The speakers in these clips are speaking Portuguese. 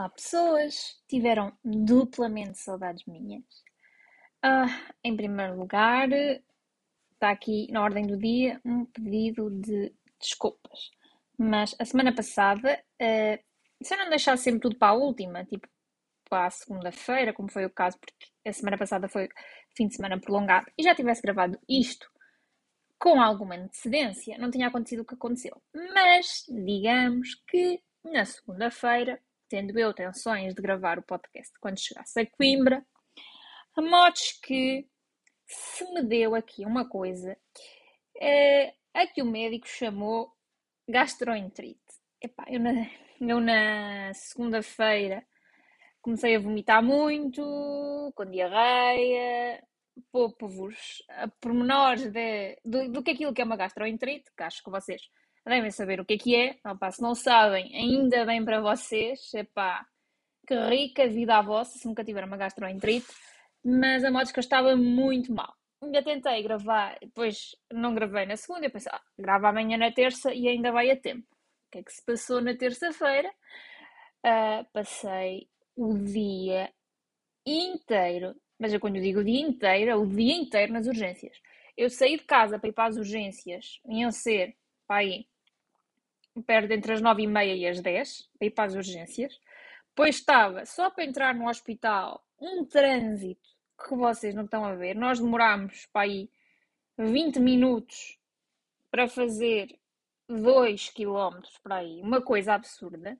Olá, pessoas! Tiveram duplamente saudades minhas. Ah, em primeiro lugar, está aqui na ordem do dia um pedido de desculpas. Mas a semana passada, uh, se eu não deixar sempre tudo para a última, tipo para a segunda-feira, como foi o caso, porque a semana passada foi fim de semana prolongado, e já tivesse gravado isto com alguma antecedência, não tinha acontecido o que aconteceu. Mas digamos que na segunda-feira tendo eu tensões de gravar o podcast quando chegasse a Coimbra, a modos que se me deu aqui uma coisa é, a que o médico chamou gastroenterite. Epá, eu na, eu na segunda-feira comecei a vomitar muito, com diarreia, poupo-vos pormenores de, do, do que aquilo que é uma gastroenterite, que acho que vocês devem saber o que é que é. Opa, se não sabem, ainda bem para vocês. Epá, que rica vida a vossa se nunca tiveram uma gastroenterite. Mas a eu estava muito mal. Ainda tentei gravar, depois não gravei na segunda. Eu pensei, ah, gravo amanhã na terça e ainda vai a tempo. O que é que se passou na terça-feira? Uh, passei o dia inteiro, mas eu quando eu digo o dia inteiro, é o dia inteiro nas urgências. Eu saí de casa para ir para as urgências, iam ser, para aí, perto entre as nove e meia e as dez, para ir para as urgências. Depois estava só para entrar no hospital um trânsito que vocês não estão a ver. Nós demorámos para aí 20 minutos para fazer 2 km para aí, uma coisa absurda.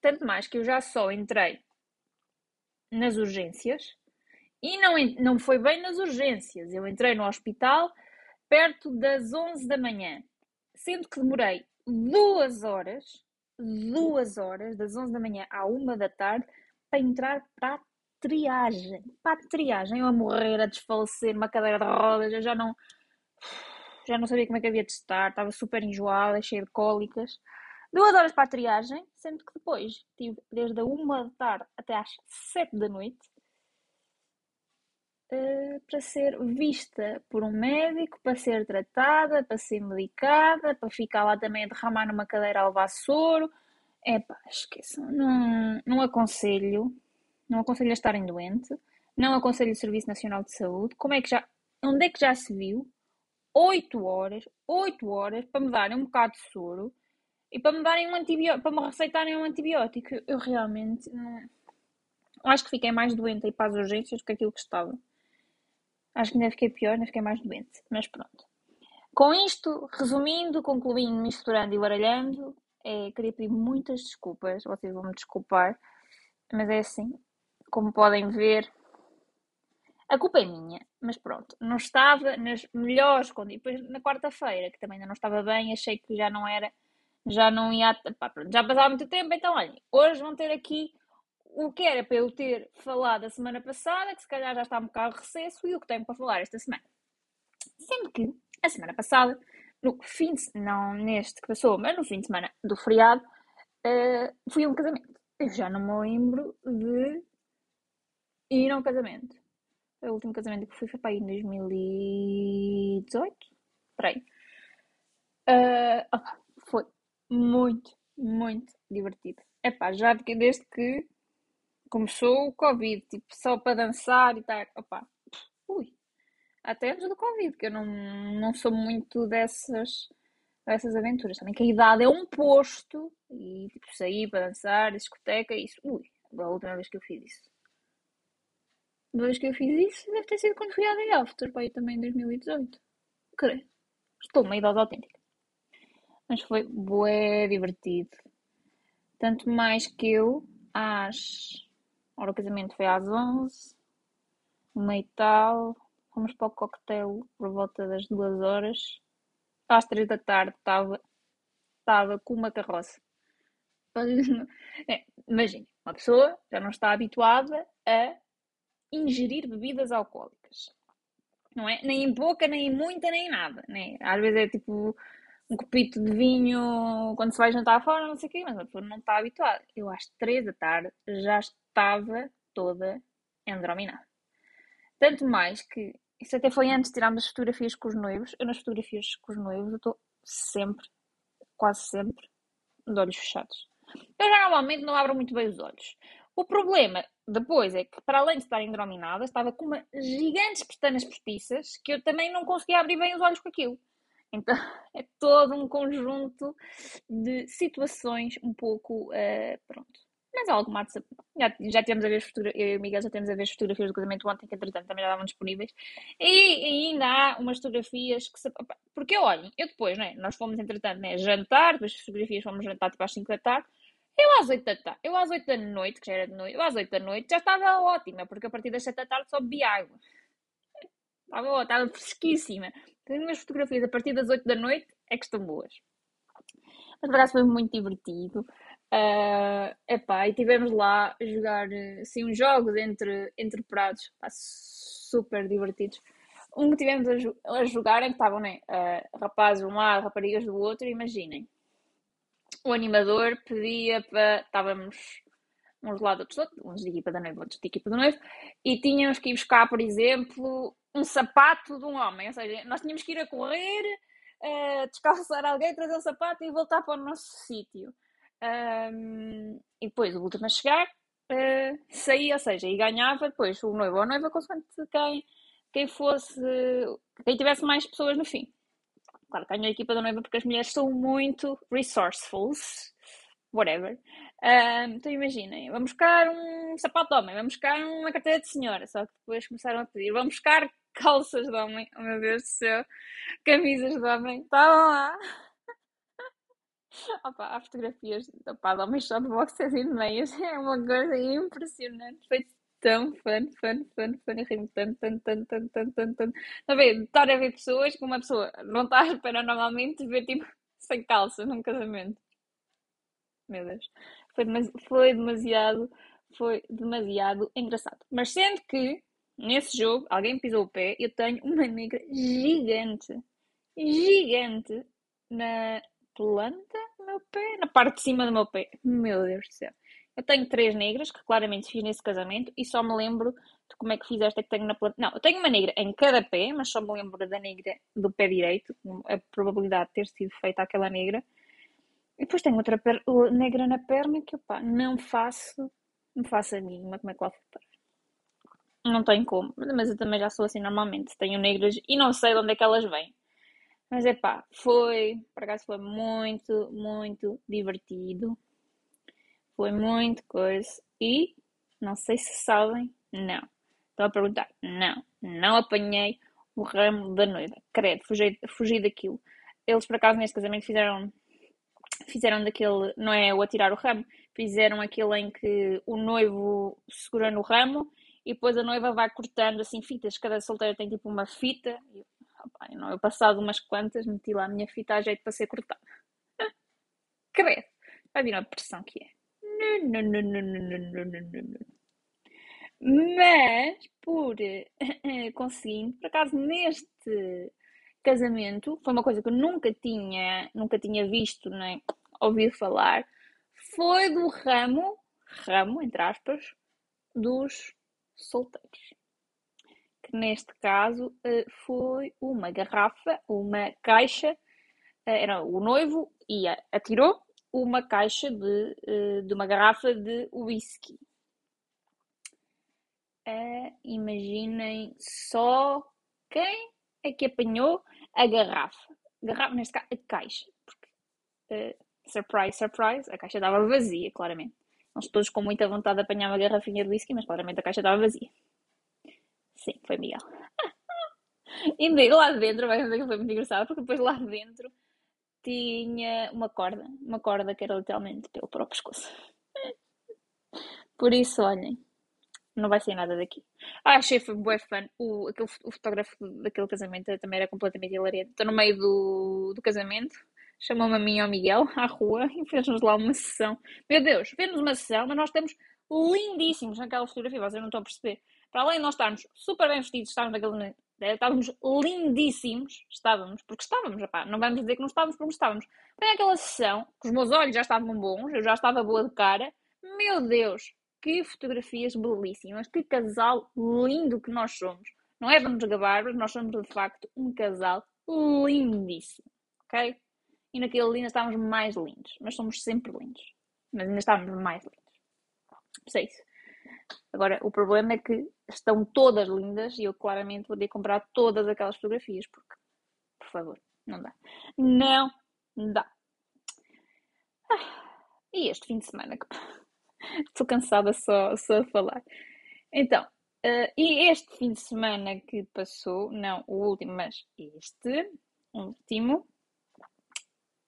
Tanto mais que eu já só entrei nas urgências e não, não foi bem nas urgências. Eu entrei no hospital perto das 11 da manhã, sendo que demorei duas horas, duas horas, das 11 da manhã à 1 da tarde, para entrar para a triagem. Para a triagem, eu a morrer, a desfalecer, uma cadeira de rodas, eu já não. Já não sabia como é que havia de estar, estava super enjoada, cheia de cólicas. Duas horas para a triagem, sendo que depois tive desde a 1 da tarde até às 7 da noite uh, para ser vista por um médico, para ser tratada, para ser medicada, para ficar lá também a derramar numa cadeira a levar soro. Pá, esqueçam. Não, não aconselho. Não aconselho a estarem doente. Não aconselho o Serviço Nacional de Saúde. Como é que já. Onde é que já se viu? 8 horas, 8 horas para me darem um bocado de soro e para me darem um antibiótico, para me receitarem um antibiótico. Eu realmente não. Acho que fiquei mais doente aí para as urgências do que aquilo que estava. Acho que ainda fiquei pior, ainda fiquei mais doente. Mas pronto. Com isto, resumindo, concluindo, misturando e baralhando, é, queria pedir muitas desculpas. Vocês vão me desculpar. Mas é assim. Como podem ver, a culpa é minha. Mas pronto. Não estava nas melhores condições. Depois, na quarta-feira, que também ainda não estava bem, achei que já não era. Já não ia. Pá, pronto, já passava muito tempo. Então, olhem, hoje vão ter aqui o que era para eu ter falado a semana passada, que se calhar já está um bocado recesso, e o que tenho para falar esta semana. Sendo que a semana passada, no fim de, não neste que passou, mas no fim de semana do feriado, uh, fui a um casamento. Eu já não me lembro de ir a um casamento. O último casamento que fui foi para aí em 2018. Espera aí. Uh, foi muito, muito divertido. Epá, já desde que começou o Covid, tipo, só para dançar e tal. Opa, ui, até antes do Covid, que eu não, não sou muito dessas, dessas aventuras. Também que a idade é um posto e tipo, sair para dançar, discoteca, isso. Ui, a última vez que eu fiz isso. A vez que eu fiz isso deve ter sido quando fui à Day After, para também em 2018. Creio. Estou uma idade autêntica. Mas foi bué divertido. Tanto mais que eu, às Ora, o casamento foi às 11, uma e tal. Fomos para o coquetel por volta das 2 horas. Às 3 da tarde estava, estava com uma carroça. É, Imagina, uma pessoa já não está habituada a ingerir bebidas alcoólicas. Não é? Nem em pouca, nem em muita, nem em nada. Né? Às vezes é tipo um copito de vinho quando se vai jantar fora, não sei o quê, mas a pessoa não está habituada. Eu às 3 da tarde já estava toda endrominada. Tanto mais que isso até foi antes de tirarmos as fotografias com os noivos. Eu nas fotografias com os noivos estou sempre, quase sempre, de olhos fechados. Eu já normalmente não abro muito bem os olhos. O problema depois é que, para além de estar endrominada, estava com uma gigantes pestanas postiças que eu também não conseguia abrir bem os olhos com aquilo. Então é todo um conjunto de situações um pouco. Uh, pronto. Mas algo mais. Já, já temos a ver fotografias. Eu e o Miguel já temos a ver as fotografias do casamento ontem, que entretanto também já estavam disponíveis. E, ainda há umas fotografias que. Se, porque olhem, eu depois, né? Nós fomos entretanto né, jantar, depois as fotografias fomos jantar tipo às 5 da tarde. Eu às 8 da tarde, eu às 8 da noite, que já era de noite, eu às 8 da noite já estava ótima, porque a partir das 7 da tarde só bebi água. Estava, estava fresquíssima. Tenho umas fotografias a partir das 8 da noite é que estão boas. Mas por acaso foi muito divertido. Uh, epá, e tivemos lá a jogar assim, uns jogos entre, entre prados super divertidos. Um que tivemos a, a jogar em que estavam né, uh, rapazes de um lado, raparigas do outro, imaginem. O animador pedia para. Estávamos uns lados, outros outros, uns de equipa da noiva, outros de equipa do noivo, e tínhamos que ir buscar, por exemplo, um sapato de um homem. Ou seja, nós tínhamos que ir a correr, uh, descalçar alguém, trazer um sapato e voltar para o nosso sítio. Um, e depois o último a chegar uh, saía, ou seja, e ganhava depois o noivo ou a noiva, consoante quem, quem fosse, quem tivesse mais pessoas no fim. Claro, ganhou a equipa da noiva porque as mulheres são muito resourceful, whatever. Um, então imaginem, vamos buscar um sapato de homem, vamos buscar uma carteira de senhora, só que depois começaram a pedir, vamos buscar calças de homem, oh meu Deus do céu, camisas de homem, estavam lá. Opa, há fotografias opa, de homens só de boxers e de meias, é uma coisa impressionante, foi tão fun, fun, fun, fun, eu rimo tanto, tanto, tanto, tanto, tanto, tanto, tanto. Está a ver, estar a ver pessoas que uma pessoa não está a esperar normalmente ver tipo sem calça num casamento. Meu Deus. Foi, foi demasiado, foi demasiado engraçado. Mas sendo que nesse jogo alguém pisou o pé, eu tenho uma negra gigante, gigante na planta do meu pé, na parte de cima do meu pé. Meu Deus do céu. Eu tenho três negras que claramente fiz nesse casamento e só me lembro de como é que fiz esta que tenho na planta. Não, eu tenho uma negra em cada pé, mas só me lembro da negra do pé direito, a probabilidade de ter sido feita aquela negra. E depois tenho outra per... negra na perna que, opá, não faço, não faço a mínima como é que lá foi Não tenho como, mas eu também já sou assim normalmente. Tenho negras e não sei de onde é que elas vêm. Mas é pá, foi, por acaso foi muito, muito divertido. Foi muito coisa. E, não sei se sabem, não. Estão a perguntar, não, não apanhei o ramo da noiva. Credo, fugi, fugi daquilo. Eles, por acaso, neste casamento fizeram fizeram daquele, não é o atirar o ramo, fizeram aquele em que o noivo segura no ramo e depois a noiva vai cortando assim fitas, cada solteiro tem tipo uma fita. Ah, não, eu passado umas quantas meti lá a minha fita a jeito para ser cortada. Credo. Vai vir a pressão que é. Mas, por eh, conseguindo, por acaso neste casamento, foi uma coisa que eu nunca tinha, nunca tinha visto nem ouvido falar, foi do ramo, ramo, entre aspas, dos solteiros. Que neste caso eh, foi uma garrafa, uma caixa, eh, era o noivo e atirou uma caixa de, eh, de uma garrafa de whisky. imaginem só quem é que apanhou a garrafa. Garrafa, neste caso, a caixa. Porque, surprise, surprise, a caixa estava vazia, claramente. Nós todos com muita vontade de apanhar uma garrafinha de whisky, mas claramente a caixa estava vazia. Sim, foi Miguel. e lá dentro, vai ver que foi muito engraçado, porque depois lá dentro tinha uma corda. Uma corda que era literalmente pelo próprio pescoço. Por isso, olhem, não vai sair nada daqui. Ah, achei foi bué fã. O, aquele, o fotógrafo daquele casamento também era completamente hilariante. Estou no meio do, do casamento, chamou-me a mim e ao Miguel à rua e fez-nos lá uma sessão. Meu Deus, fez-nos uma sessão, mas nós estamos lindíssimos naquela fotografia, vocês não estão a perceber. Para além de nós estarmos super bem vestidos, estávamos naquele. Eh, estávamos lindíssimos, estávamos, porque estávamos, rapá, não vamos dizer que não estávamos, porque estávamos. Foi aquela sessão, que os meus olhos já estavam bons, eu já estava boa de cara, meu Deus, que fotografias belíssimas, que casal lindo que nós somos. Não é nos gabar, mas nós somos de facto um casal lindíssimo, ok? E naquele lindo estávamos mais lindos, mas somos sempre lindos. mas ainda estávamos mais lindos. Sei isso. Agora, o problema é que estão todas lindas e eu claramente vou ter que comprar todas aquelas fotografias, porque, por favor, não dá. Não dá. Ah, e este fim de semana que estou cansada só, só a falar. Então, uh, e este fim de semana que passou, não o último, mas este último,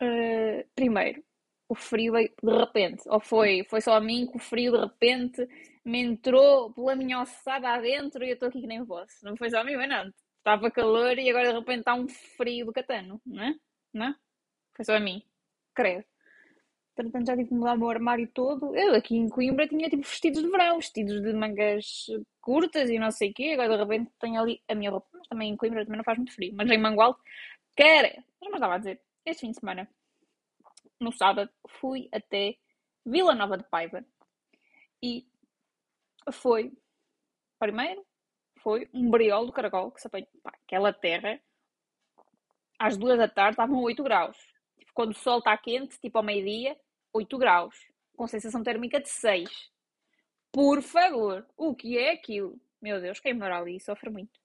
uh, primeiro, o frio de repente. Ou foi, foi só a mim que o frio de repente me entrou pela minha ossada adentro e eu estou aqui que nem vos. Não foi só mas não. Estava calor e agora de repente está um frio do catano, não é? Não é? Foi só a mim. Credo. Portanto, já tive que mudar o meu armário todo. Eu aqui em Coimbra tinha tipo vestidos de verão, vestidos de mangas curtas e não sei o quê. Agora de repente tenho ali a minha roupa. Mas também em Coimbra também não faz muito frio. Mas em Mangualde, quer. Mas estava a dizer, este fim de semana, no sábado, fui até Vila Nova de Paiva. E foi, primeiro, foi um briol do caracol que se apanhou. Pá, aquela terra, às duas da tarde, estavam 8 graus. Tipo, quando o sol está quente, tipo ao meio-dia, 8 graus. Com sensação térmica de 6. Por favor, o que é aquilo? Meu Deus, quem mora ali sofre muito.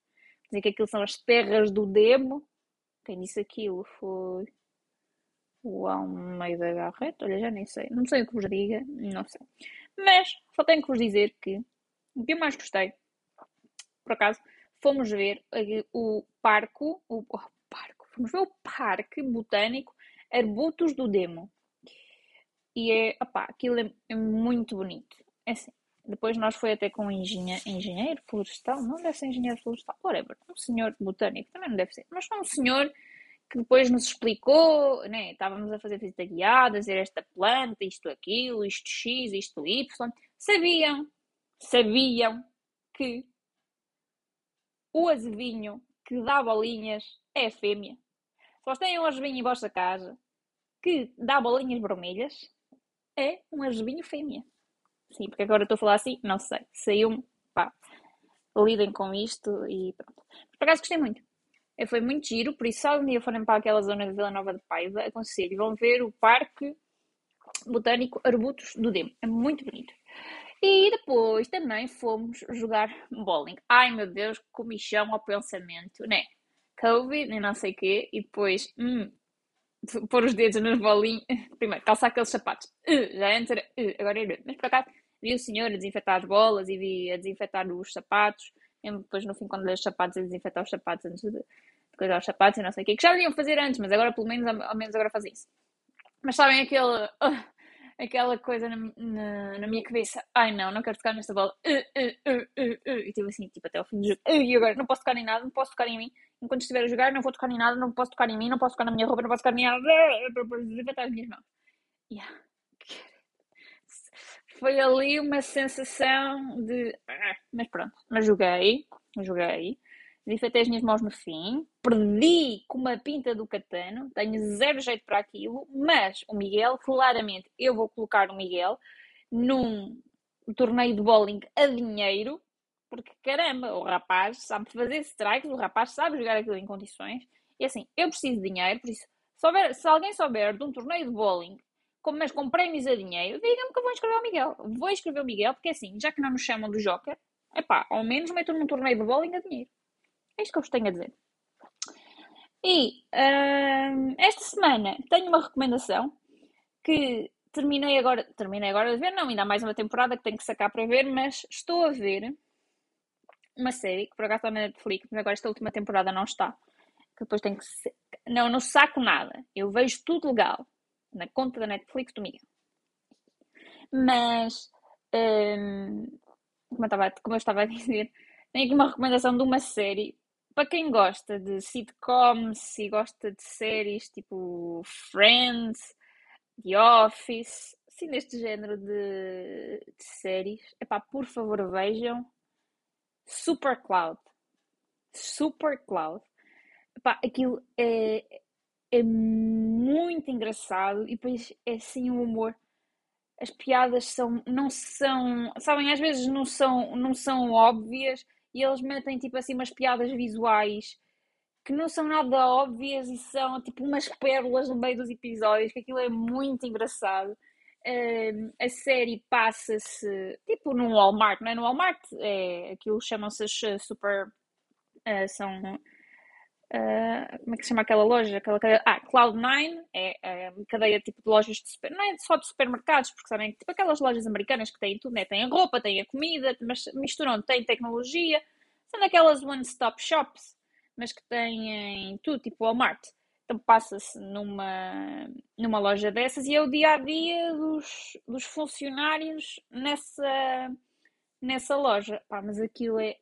Dizem que aquilo são as terras do Demo. Quem disse aquilo foi o meio da Garreta. Olha, já nem sei. Não sei o que vos diga, não sei. Mas só tenho que vos dizer que o que eu mais gostei, por acaso, fomos ver o parco, o, parco, fomos ver o parque botânico Arbutos do Demo. E é, opá, aquilo é, é muito bonito. É assim, depois nós foi até com um engenheiro, engenheiro florestal, não deve ser engenheiro florestal, whatever, um senhor botânico, também não deve ser, mas um senhor que depois nos explicou, né? Estávamos a fazer visita guiada, a dizer esta planta, isto, aquilo, isto X, isto Y. Sabiam, sabiam que o azevinho que dá bolinhas é fêmea. Se vocês têm um azevinho em vossa casa que dá bolinhas vermelhas, é um azevinho fêmea. Sim, porque agora estou a falar assim, não sei. Saiu-me, pá, lidem com isto e pronto. Por acaso gostei muito. Foi muito giro, por isso se algum dia forem para aquela zona de Vila Nova de Paiva, aconselho, vão ver o Parque Botânico Arbutos do Demo. É muito bonito. E depois também fomos jogar bowling. Ai meu Deus, comichão ao pensamento, né? Covid e não sei o quê, e depois, hum, pôr os dedos nos bolinhos. Primeiro, calçar aqueles sapatos. Uh, já antes era, uh, agora é. Mas por acaso, vi o senhor a desinfetar as bolas e vi a desinfetar os sapatos depois no fim, quando lê os sapatos, a desinfetar os sapatos antes de, de coisar os sapatos e não sei o quê, que já deviam fazer antes, mas agora pelo menos, ao menos agora fazem isso. Mas sabem aquele, uh, aquela coisa na, na, na, minha cabeça, ai não, não quero tocar nesta bola, uh, uh, e tipo assim, tipo até ao fim do jogo, e agora não posso tocar em nada, não posso tocar em mim, enquanto estiver a jogar, não vou tocar em nada, não posso tocar em mim, não posso tocar na minha roupa, não posso tocar em nada, desinfetar as minhas mãos. Yeah foi ali uma sensação de. Ah", mas pronto, mas joguei, joguei, desinfetei as minhas mãos no fim, perdi com uma pinta do Catano, tenho zero jeito para aquilo, mas o Miguel, claramente, eu vou colocar o Miguel num torneio de bowling a dinheiro, porque caramba, o rapaz sabe fazer strikes, o rapaz sabe jogar aquilo em condições, e assim, eu preciso de dinheiro, por isso, se, houver, se alguém souber de um torneio de bowling mas com prémios a dinheiro, digam-me que eu vou inscrever o Miguel. Vou inscrever o Miguel, porque assim, já que não nos chamam do Joker, é pá, ao menos meto num torneio de bowling a dinheiro. É isto que eu vos tenho a dizer. E hum, esta semana tenho uma recomendação que terminei agora, terminei agora de ver, não, ainda há mais uma temporada que tenho que sacar para ver, mas estou a ver uma série que por acaso está na Netflix, mas agora esta última temporada não está. Que depois tenho que. Não, não saco nada. Eu vejo tudo legal na conta da Netflix do Miguel. Mas, um, como, eu estava, como eu estava a dizer, tenho aqui uma recomendação de uma série para quem gosta de sitcoms e gosta de séries tipo Friends, The Office, assim deste género de, de séries, epá, por favor vejam Super Cloud. Super Cloud. Epá, aquilo é, é muito engraçado e depois é assim o humor. As piadas são, não são, sabem, às vezes não são, não são óbvias e eles metem tipo assim umas piadas visuais que não são nada óbvias e são tipo umas pérolas no meio dos episódios, que aquilo é muito engraçado. Uh, a série passa-se tipo num Walmart, não é? No Walmart é, aquilo chamam-se super. Uh, são. Uh, como é que se chama aquela loja? Aquela cadeia, ah, Cloud9 é, é uma cadeia tipo de lojas de super, não é só de supermercados, porque sabem tipo aquelas lojas americanas que têm tudo, né? Tem a roupa, tem a comida, mas misturam, tem tecnologia, são daquelas one-stop shops, mas que têm tudo, tipo Walmart. Então passa-se numa, numa loja dessas e é o dia a dia dos, dos funcionários nessa, nessa loja. Pá, mas aquilo é,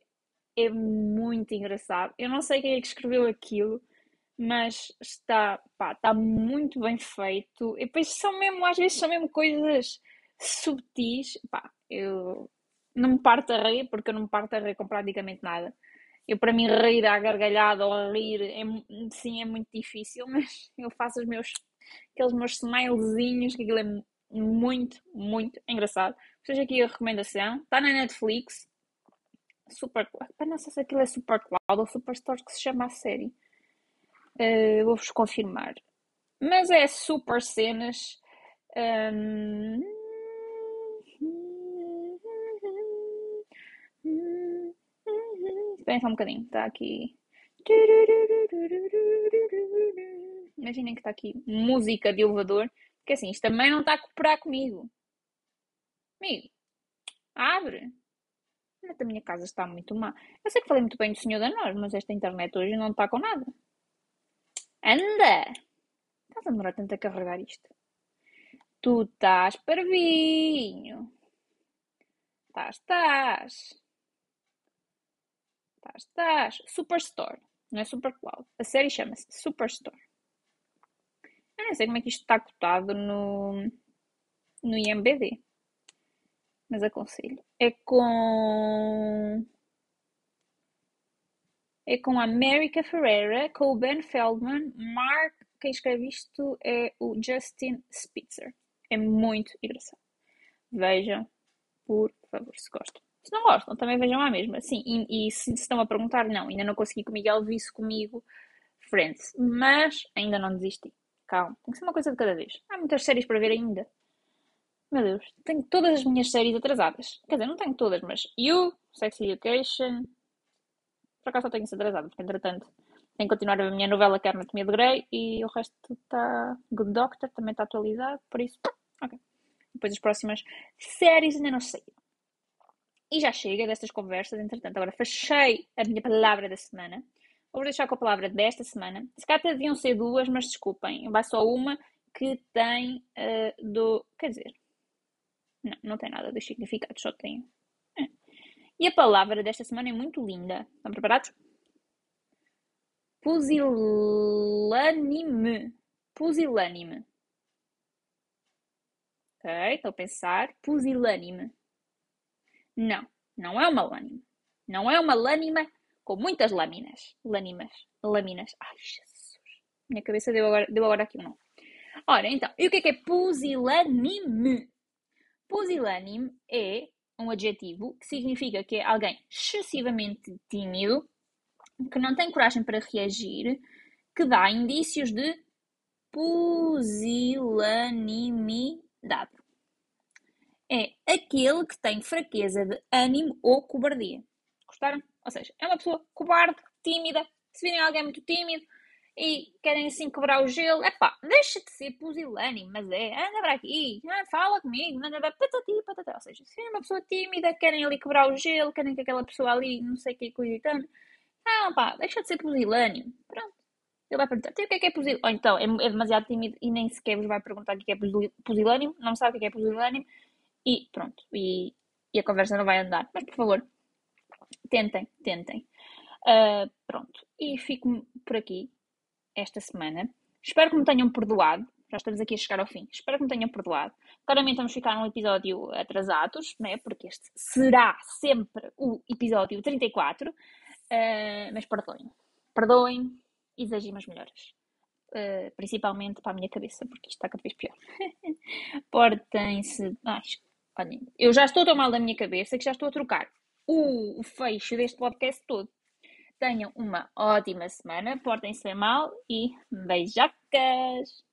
é muito engraçado. Eu não sei quem é que escreveu aquilo, mas está, pá, está muito bem feito. E depois são mesmo, às vezes são mesmo coisas subtis. Pá, eu não me parto a rir, porque eu não me parto a rir com praticamente nada. Eu, para mim, rir à gargalhada ou a rir, é, sim, é muito difícil, mas eu faço os meus, aqueles meus smilezinhos, que aquilo é muito, muito engraçado. Seja aqui a recomendação, está na Netflix, Super não sei se aquilo é Super Cloud ou Superstore que se chama a série. Uh, Vou-vos confirmar. Mas é super cenas. Um... Esperem só um bocadinho, está aqui. Imaginem que está aqui música de elevador, porque assim, isto também não está a cooperar comigo. Amigo, abre. A minha casa está muito má. Eu sei que falei muito bem do senhor da nós, mas esta internet hoje não está com nada. Anda! Estás a demorar tanto a carregar isto? Tu estás parvinho. Estás, estás. Estás, estás. Superstore. Não é Supercloud. A série chama-se Superstore. Eu não sei como é que isto está cotado no, no IMBD. Mas aconselho. É com. É com a America Ferreira, com o Ben Feldman, Mark. Quem escreve isto é o Justin Spitzer. É muito engraçado. Vejam, por favor, se gostam. Se não gostam, também vejam a mesma. Sim, e, e se estão a perguntar, não, ainda não consegui com o Miguel, vi comigo Friends. Mas ainda não desisti. Calma, tem que ser uma coisa de cada vez. Há muitas séries para ver ainda. Meu Deus, tenho todas as minhas séries atrasadas. Quer dizer, não tenho todas, mas You, Sex Education. Por acaso só tenho isso atrasado, porque entretanto tenho que continuar a minha novela que é Anatomia de Grey e o resto está. Good Doctor também está atualizado, por isso. Ok. Depois as próximas séries ainda não sei. E já chega destas conversas, entretanto, agora fechei a minha palavra da semana. Vou deixar com a palavra desta semana. Se cá deviam ser duas, mas desculpem, vai só uma que tem uh, do. Quer dizer, não, não tem nada dos significados, só tem. É. E a palavra desta semana é muito linda. Estão preparados? Pusilânime. Pusilânime. Ok, estou a pensar. Pusilânime. Não, não é uma lânima. Não é uma lânima com muitas lâminas. Lânimas. Lâminas. Ai, Jesus. Minha cabeça deu agora, deu agora aqui um nome. Ora, então, e o que é que é pusilânime? Pusilânime é um adjetivo que significa que é alguém excessivamente tímido, que não tem coragem para reagir, que dá indícios de pusilanimidade é aquele que tem fraqueza de ânimo ou cobardia. Gostaram? Ou seja, é uma pessoa cobarde, tímida. Se virem alguém muito tímido e querem assim quebrar o gelo, é pá, deixa de ser pusilânime, mas é, anda para aqui, ah, fala comigo, anda para patati, patati. Ou seja, se virem uma pessoa tímida, querem ali quebrar o gelo, querem que aquela pessoa ali, não sei o que, coisa e tanto, não, pá, deixa de ser pusilânime. Pronto. Ele vai perguntar, o que é que é pusilânime? Ou então, é, é demasiado tímido e nem sequer vos vai perguntar o que é, é pusilânime, não sabe o que é pusilânime e pronto, e, e a conversa não vai andar. Mas por favor, tentem, tentem. Uh, pronto, e fico por aqui esta semana. Espero que me tenham perdoado. Já estamos aqui a chegar ao fim. Espero que me tenham perdoado. Claramente vamos ficar num episódio atrasados, né? porque este será sempre o episódio 34. Uh, ah, mas perdoem. Perdoem e desejem as melhoras. Uh, principalmente para a minha cabeça, porque isto está cada vez pior. Portem-se. Olhem, eu já estou tão mal da minha cabeça que já estou a trocar o fecho deste podcast todo. Tenham uma ótima semana, portem-se mal e beijocas!